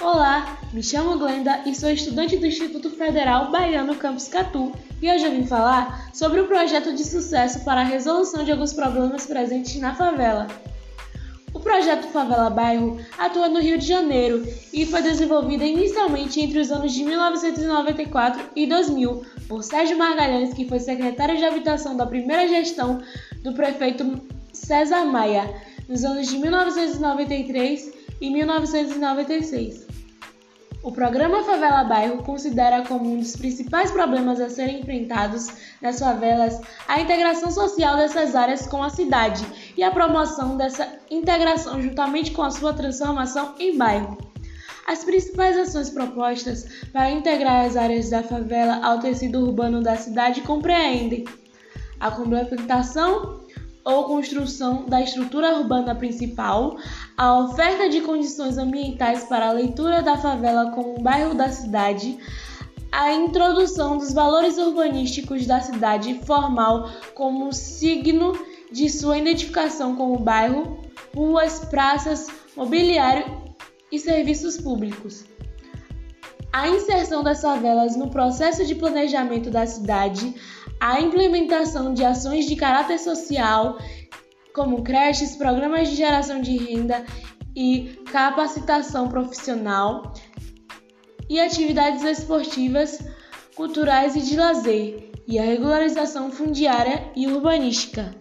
Olá, me chamo Glenda e sou estudante do Instituto Federal Baiano Campus Catu e hoje eu vim falar sobre o projeto de sucesso para a resolução de alguns problemas presentes na favela. O projeto Favela Bairro atua no Rio de Janeiro e foi desenvolvido inicialmente entre os anos de 1994 e 2000 por Sérgio Margalhães, que foi secretário de habitação da primeira gestão do prefeito César Maia, nos anos de 1993 e 1996. O programa Favela Bairro considera como um dos principais problemas a serem enfrentados nas favelas a integração social dessas áreas com a cidade e a promoção dessa integração juntamente com a sua transformação em bairro. As principais ações propostas para integrar as áreas da favela ao tecido urbano da cidade compreendem a complementação ou construção da estrutura urbana principal, a oferta de condições ambientais para a leitura da favela como um bairro da cidade, a introdução dos valores urbanísticos da cidade formal como signo de sua identificação como bairro, ruas, praças, mobiliário e serviços públicos. A inserção das favelas no processo de planejamento da cidade, a implementação de ações de caráter social, como creches, programas de geração de renda e capacitação profissional, e atividades esportivas, culturais e de lazer, e a regularização fundiária e urbanística.